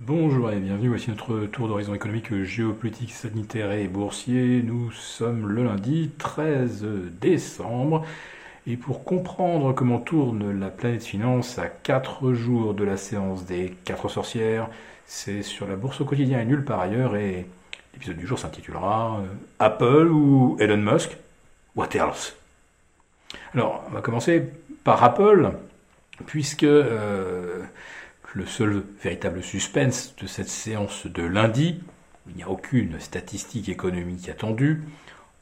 Bonjour et bienvenue, voici notre tour d'horizon économique, géopolitique, sanitaire et boursier. Nous sommes le lundi 13 décembre. Et pour comprendre comment tourne la planète finance à 4 jours de la séance des 4 sorcières, c'est sur la bourse au quotidien et nulle part ailleurs. Et l'épisode du jour s'intitulera euh, Apple ou Elon Musk What else? Alors, on va commencer par Apple puisque... Euh, le seul véritable suspense de cette séance de lundi, il n'y a aucune statistique économique attendue,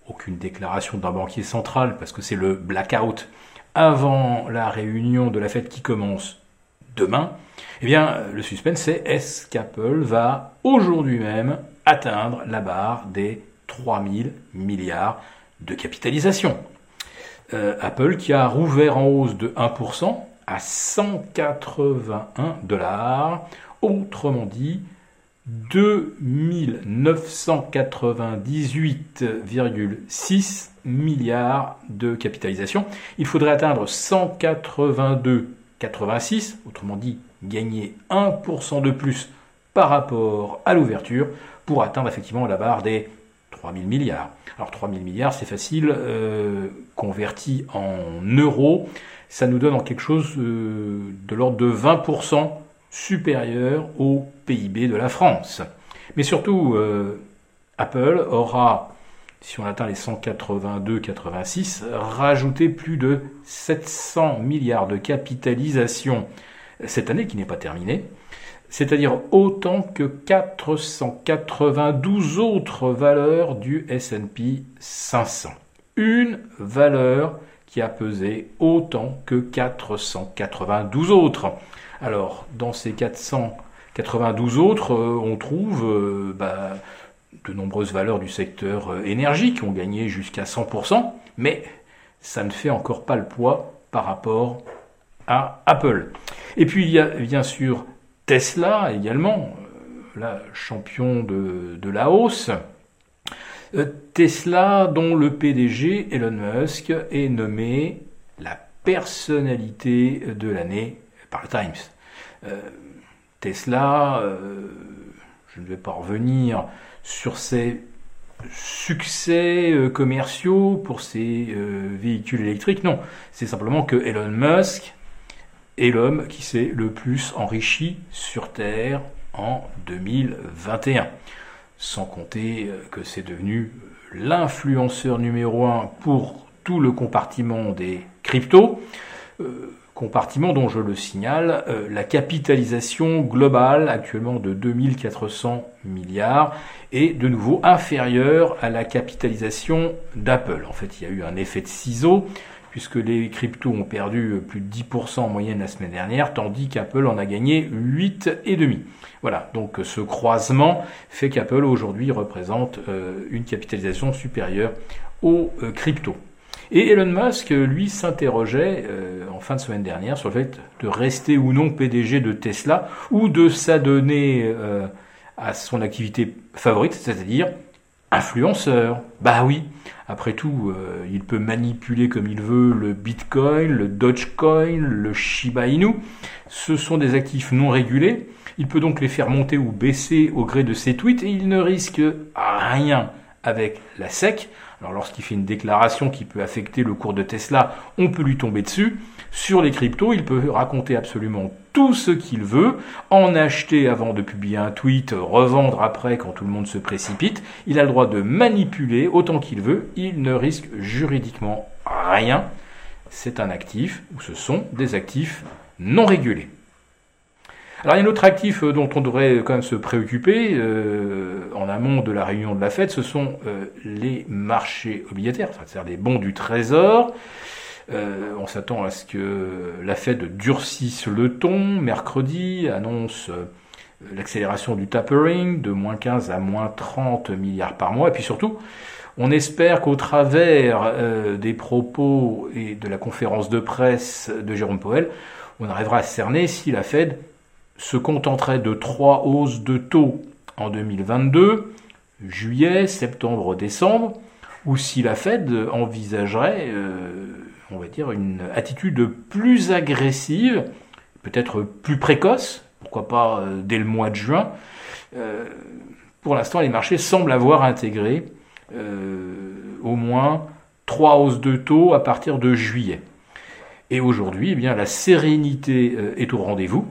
aucune déclaration d'un banquier central, parce que c'est le blackout avant la réunion de la fête qui commence demain, eh bien, le suspense, c'est est-ce qu'Apple va aujourd'hui même atteindre la barre des 3000 milliards de capitalisation? Euh, Apple qui a rouvert en hausse de 1%, à 181 dollars, autrement dit 2998,6 milliards de capitalisation. Il faudrait atteindre 182,86, autrement dit gagner 1% de plus par rapport à l'ouverture pour atteindre effectivement la barre des 3000 milliards. Alors 3000 milliards, c'est facile, euh, converti en euros, ça nous donne en quelque chose euh, de l'ordre de 20% supérieur au PIB de la France. Mais surtout, euh, Apple aura, si on atteint les 182,86, rajouté plus de 700 milliards de capitalisation cette année qui n'est pas terminée, c'est-à-dire autant que 492 autres valeurs du S&P 500. Une valeur qui a pesé autant que 492 autres. Alors, dans ces 492 autres, euh, on trouve euh, bah, de nombreuses valeurs du secteur euh, énergie qui ont gagné jusqu'à 100%, mais ça ne fait encore pas le poids par rapport à Apple. Et puis il y a bien sûr Tesla également, la champion de, la hausse. Euh, Tesla, dont le PDG Elon Musk est nommé la personnalité de l'année par le Times. Euh, Tesla, euh, je ne vais pas revenir sur ses succès commerciaux pour ses véhicules électriques, non, c'est simplement que Elon Musk est l'homme qui s'est le plus enrichi sur Terre en 2021 sans compter euh, que c'est devenu l'influenceur numéro un pour tout le compartiment des cryptos, euh, compartiment dont je le signale, euh, la capitalisation globale actuellement de 2400 milliards est de nouveau inférieure à la capitalisation d'Apple. En fait, il y a eu un effet de ciseau puisque les cryptos ont perdu plus de 10% en moyenne la semaine dernière, tandis qu'Apple en a gagné 8,5%. Voilà, donc ce croisement fait qu'Apple aujourd'hui représente euh, une capitalisation supérieure aux euh, cryptos. Et Elon Musk, lui, s'interrogeait euh, en fin de semaine dernière sur le fait de rester ou non PDG de Tesla ou de s'adonner à son activité favorite, c'est-à-dire influenceur. Bah oui, après tout, il peut manipuler comme il veut le Bitcoin, le Dogecoin, le Shiba Inu. Ce sont des actifs non régulés il peut donc les faire monter ou baisser au gré de ses tweets et il ne risque rien avec la SEC. Alors lorsqu'il fait une déclaration qui peut affecter le cours de Tesla, on peut lui tomber dessus. Sur les cryptos, il peut raconter absolument tout ce qu'il veut, en acheter avant de publier un tweet, revendre après quand tout le monde se précipite. Il a le droit de manipuler autant qu'il veut, il ne risque juridiquement rien. C'est un actif, ou ce sont des actifs non régulés. Alors il y a un autre actif euh, dont on devrait quand même se préoccuper euh, en amont de la réunion de la Fed, ce sont euh, les marchés obligataires, c'est-à-dire les bons du Trésor. on s'attend à ce que la Fed durcisse le ton. Mercredi annonce l'accélération du tapering de moins 15 à moins 30 milliards par mois. Et puis surtout, on espère qu'au travers des propos et de la conférence de presse de Jérôme Powell, on arrivera à cerner si la Fed se contenterait de trois hausses de taux en 2022, juillet, septembre, décembre, ou si la Fed envisagerait, euh, on va dire, une attitude plus agressive, peut-être plus précoce, pourquoi pas dès le mois de juin. pour l'instant, les marchés semblent avoir intégré au moins trois hausses de taux à partir de juillet. Et aujourd'hui, eh bien, la sérénité est au rendez-vous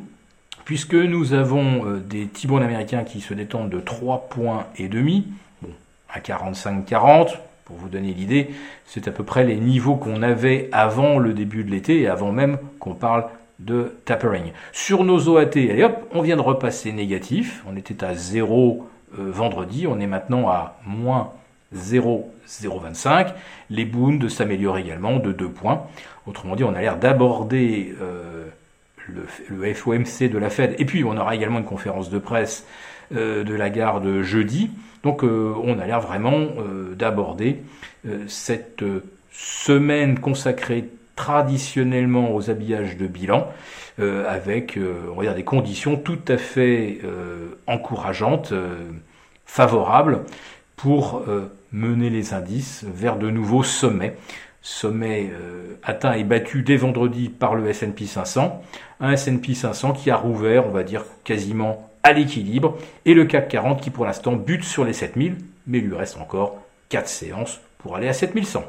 puisque nous avons euh, des T-bonds américains qui se détendent de 3 points et demi, bon, à 45-40, pour vous donner l'idée, c'est à peu près les niveaux qu'on avait avant le début de l'été et avant même qu'on parle de tapering. Sur nos OAT, allez hop, on vient de repasser négatif, on était à 0 euh, vendredi, on est maintenant à moins 0,025. Les Bunds s'améliorent également de 2 points. Autrement dit, on a l'air d'aborder euh, le, FOMC de la Fed. Et puis on aura également une conférence de presse euh, de la garde jeudi. Donc euh, on a l'air vraiment euh, d'aborder cette semaine consacrée traditionnellement aux habillages de bilan, avec on va dire des conditions tout à fait encourageantes, favorables pour mener les indices vers de nouveaux sommets sommet euh, atteint et battu dès vendredi par le S&P 500, un S&P 500 qui a rouvert, on va dire quasiment à l'équilibre, et le CAC 40 qui pour l'instant bute sur les 7000, mais il lui reste encore 4 séances pour aller à 7100.